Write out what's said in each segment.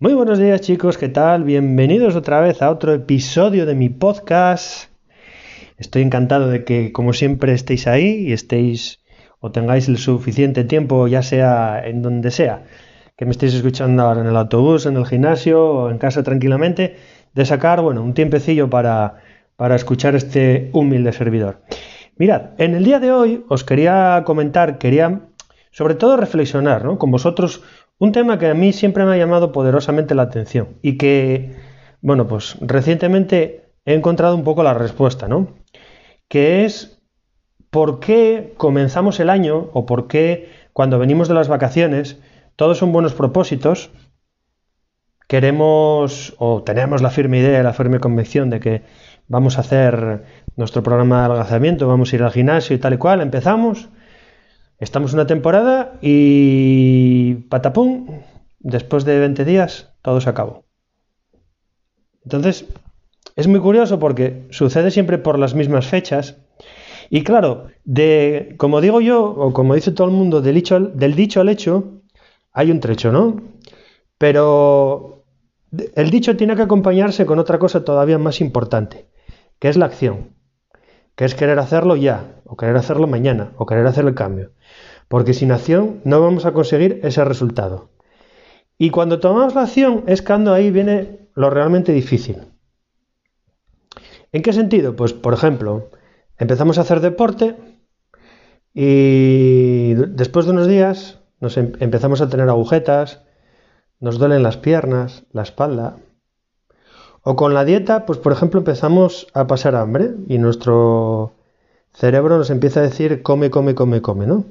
Muy buenos días chicos, ¿qué tal? Bienvenidos otra vez a otro episodio de mi podcast. Estoy encantado de que como siempre estéis ahí y estéis o tengáis el suficiente tiempo, ya sea en donde sea, que me estéis escuchando ahora en el autobús, en el gimnasio o en casa tranquilamente, de sacar, bueno, un tiempecillo para, para escuchar este humilde servidor. Mirad, en el día de hoy os quería comentar, quería sobre todo reflexionar ¿no? con vosotros un tema que a mí siempre me ha llamado poderosamente la atención y que, bueno, pues recientemente he encontrado un poco la respuesta, ¿no? Que es por qué comenzamos el año o por qué cuando venimos de las vacaciones todos son buenos propósitos, queremos o tenemos la firme idea, la firme convicción de que vamos a hacer nuestro programa de adelgazamiento, vamos a ir al gimnasio y tal y cual, empezamos Estamos una temporada y patapum, después de 20 días todo se acabó. Entonces, es muy curioso porque sucede siempre por las mismas fechas. Y claro, de, como digo yo, o como dice todo el mundo, del dicho, del dicho al hecho, hay un trecho, ¿no? Pero el dicho tiene que acompañarse con otra cosa todavía más importante, que es la acción, que es querer hacerlo ya, o querer hacerlo mañana, o querer hacer el cambio porque sin acción no vamos a conseguir ese resultado. Y cuando tomamos la acción es cuando ahí viene lo realmente difícil. ¿En qué sentido? Pues, por ejemplo, empezamos a hacer deporte y después de unos días nos em-, empezamos a tener agujetas, nos duelen las piernas, la espalda. O con la dieta, pues por ejemplo empezamos a pasar hambre y nuestro cerebro nos empieza a decir come, come, come, come, ¿no?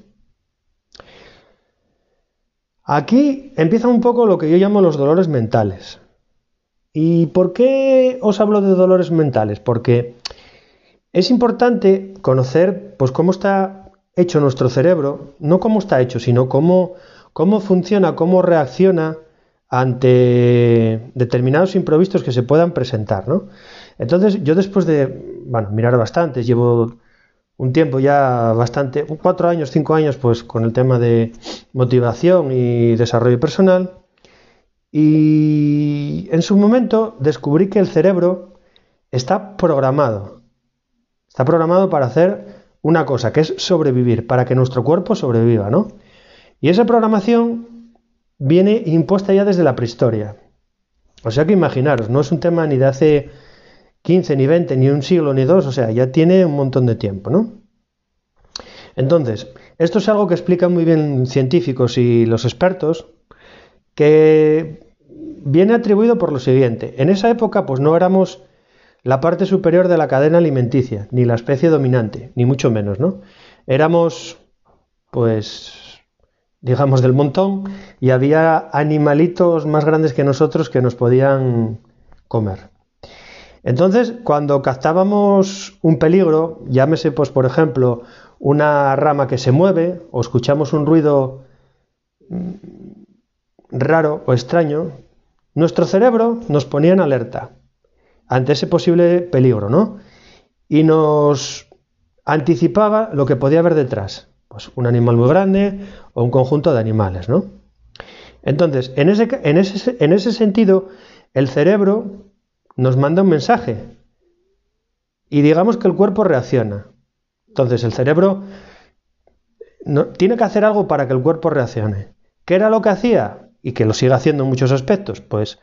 Aquí empieza un poco lo que yo llamo los dolores mentales. ¿Y por qué os hablo de dolores mentales? Porque es importante conocer pues, cómo está hecho nuestro cerebro, no cómo está hecho, sino cómo, cómo funciona, cómo reacciona ante determinados imprevistos que se puedan presentar. ¿no? Entonces, yo después de bueno, mirar bastante, llevo un tiempo ya bastante, cuatro años, cinco años, pues con el tema de motivación y desarrollo personal. Y en su momento descubrí que el cerebro está programado. Está programado para hacer una cosa, que es sobrevivir, para que nuestro cuerpo sobreviva, ¿no? Y esa programación viene impuesta ya desde la prehistoria. O sea que imaginaros, no es un tema ni de hace 15, ni 20, ni un siglo, ni dos, o sea, ya tiene un montón de tiempo, ¿no? Entonces, esto es algo que explican muy bien científicos y los expertos, que viene atribuido por lo siguiente. En esa época, pues no éramos la parte superior de la cadena alimenticia, ni la especie dominante, ni mucho menos, ¿no? Éramos, pues, digamos, del montón y había animalitos más grandes que nosotros que nos podían comer. Entonces, cuando captábamos un peligro, llámese, pues, por ejemplo, una rama que se mueve o escuchamos un ruido mm, raro o extraño, nuestro cerebro nos ponía en alerta ante ese posible peligro, ¿no? Y nos anticipaba lo que podía haber detrás, pues un animal muy grande o un conjunto de animales, ¿no? Entonces, en ese, en ese, en ese sentido, el cerebro nos manda un mensaje y digamos que el cuerpo reacciona. Entonces el cerebro no, tiene que hacer algo para que el cuerpo reaccione. ¿Qué era lo que hacía? Y que lo sigue haciendo en muchos aspectos. Pues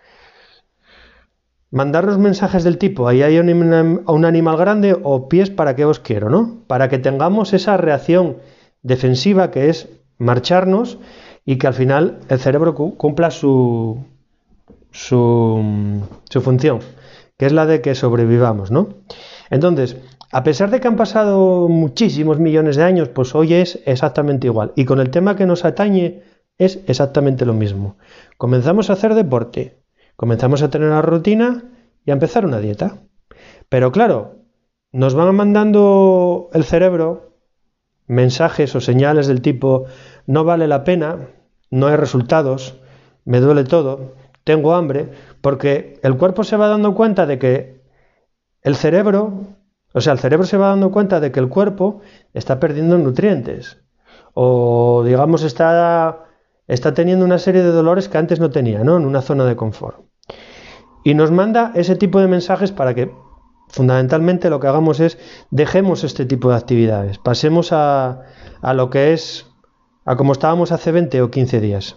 mandarnos mensajes del tipo, ahí hay un, un animal grande o pies para que os quiero, ¿no? Para que tengamos esa reacción defensiva que es marcharnos y que al final el cerebro cumpla su, su, función que es la de que sobrevivamos, ¿no? Entonces, a pesar de que han pasado muchísimos millones de años, pues hoy es exactamente igual. Y con el tema que nos atañe es exactamente lo mismo. Comenzamos a hacer deporte, comenzamos a tener una rutina y a empezar una dieta. Pero claro, nos van mandando el cerebro mensajes o señales del tipo no vale la pena, no hay resultados, me duele todo, tengo hambre, porque el cuerpo se va dando cuenta de que el cerebro, o sea, el cerebro se va dando cuenta de que el cuerpo está perdiendo nutrientes, o digamos está está teniendo una serie de dolores que antes no tenía, ¿no? En una zona de confort. Y nos manda ese tipo de mensajes para que fundamentalmente lo que hagamos es dejemos este tipo de actividades, pasemos a, a lo que es a como estábamos hace 20 o 15 días.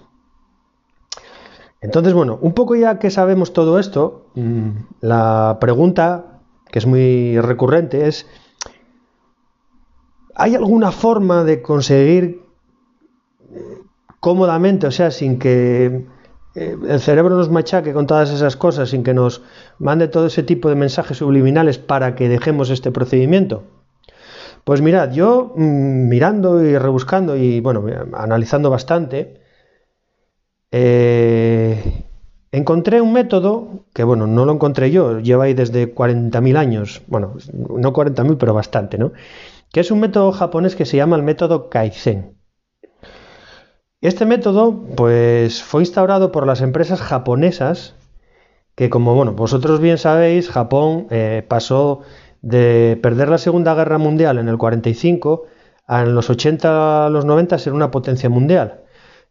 Entonces, bueno, un poco ya que sabemos todo esto, mm, la pregunta, que es muy recurrente, es, ¿hay alguna forma de conseguir eh, cómodamente, o sea, sin que eh, el cerebro nos machaque con todas esas cosas, sin que nos mande todo ese tipo de mensajes subliminales para que dejemos este procedimiento? Pues mirad, yo mm, mirando y rebuscando y bueno, analizando bastante, eh, encontré un método que, bueno, no lo encontré yo, lleva ahí desde 40.000 años, bueno, no 40.000, pero bastante, ¿no? Que es un método japonés que se llama el método Kaizen. Este método, pues, fue instaurado por las empresas japonesas, que como, bueno, vosotros bien sabéis, Japón eh, pasó de perder la Segunda Guerra Mundial en el 45 a en los 80 a los 90 ser una potencia mundial.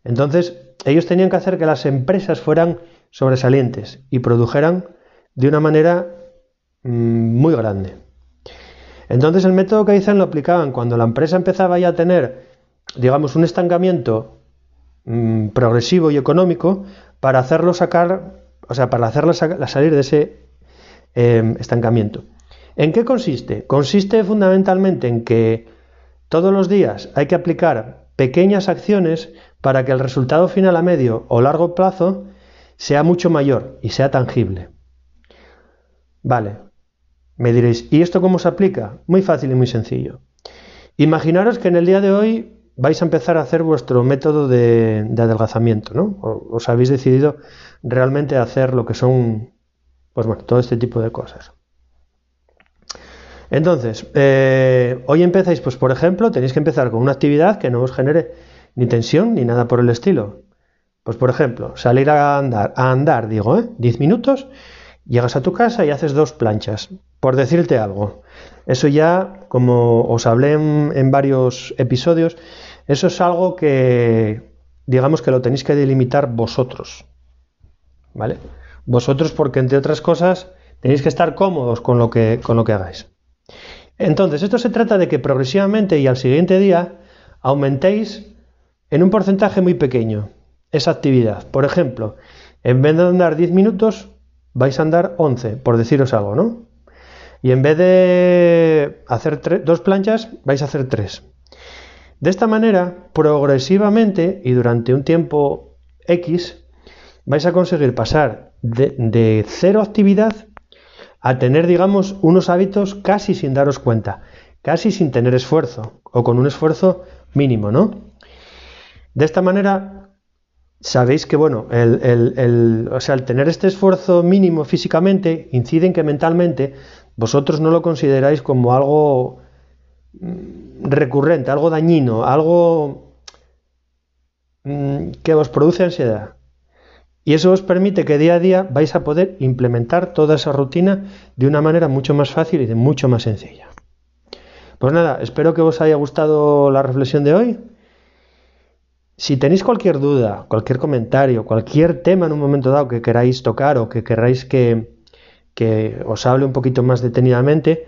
Entonces, ellos tenían que hacer que las empresas fueran sobresalientes y produjeran de una manera mm, muy grande. Entonces el método que dicen lo aplicaban cuando la empresa empezaba ya a tener, digamos, un estancamiento mm, progresivo y económico para hacerlo sacar, o sea, para hacerla salir de ese em, estancamiento. ¿En qué consiste? Consiste fundamentalmente en que todos los días hay que aplicar pequeñas acciones para que el resultado final a medio o largo plazo sea mucho mayor y sea tangible. Vale, me diréis, ¿y esto cómo se aplica? Muy fácil y muy sencillo. Imaginaros que en el día de hoy vais a empezar a hacer vuestro método de, adelgazamiento, ¿no? os habéis decidido realmente hacer lo que son, pues bueno, todo este tipo de cosas. Entonces, eh, hoy empezáis, pues por ejemplo, tenéis que empezar con una actividad que no os genere ni tensión ni nada por el estilo. Pues por ejemplo, salir a andar, a andar, digo, ¿eh? 10 minutos, llegas a tu casa y haces dos planchas, por decirte algo. Eso ya, como os hablé en, varios episodios, eso es algo que, digamos que lo tenéis que delimitar vosotros. ¿Vale? Vosotros porque, entre otras cosas, tenéis que estar cómodos con lo que, con lo que hagáis. Entonces, esto se trata de que progresivamente y al siguiente día aumentéis en un porcentaje muy pequeño esa actividad. Por ejemplo, en vez de andar 10 minutos, vais a andar 11, por deciros algo, ¿no? Y en vez de hacer dos planchas, vais a hacer tres. De esta manera, progresivamente y durante un tiempo X, vais a conseguir pasar de, de cero actividad a tener, digamos, unos hábitos casi sin daros cuenta, casi sin tener esfuerzo o con un esfuerzo mínimo, ¿no? De esta manera, sabéis que, bueno, el, o sea, el tener este esfuerzo mínimo físicamente incide en que mentalmente vosotros no lo consideráis como algo mm, recurrente, algo dañino, algo mm, que os produce ansiedad. Y eso os permite que día a día vais a poder implementar toda esa rutina de una manera mucho más fácil y de mucho más sencilla. Pues nada, espero que os haya gustado la reflexión de hoy. Si tenéis cualquier duda, cualquier comentario, cualquier tema en un momento dado que queráis tocar o que queráis que, que os hable un poquito más detenidamente,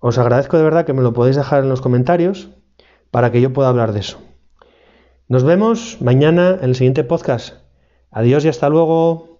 os agradezco de verdad que me lo podéis dejar en los comentarios para que yo pueda hablar de eso. Nos vemos mañana en el siguiente podcast. Adiós y hasta luego.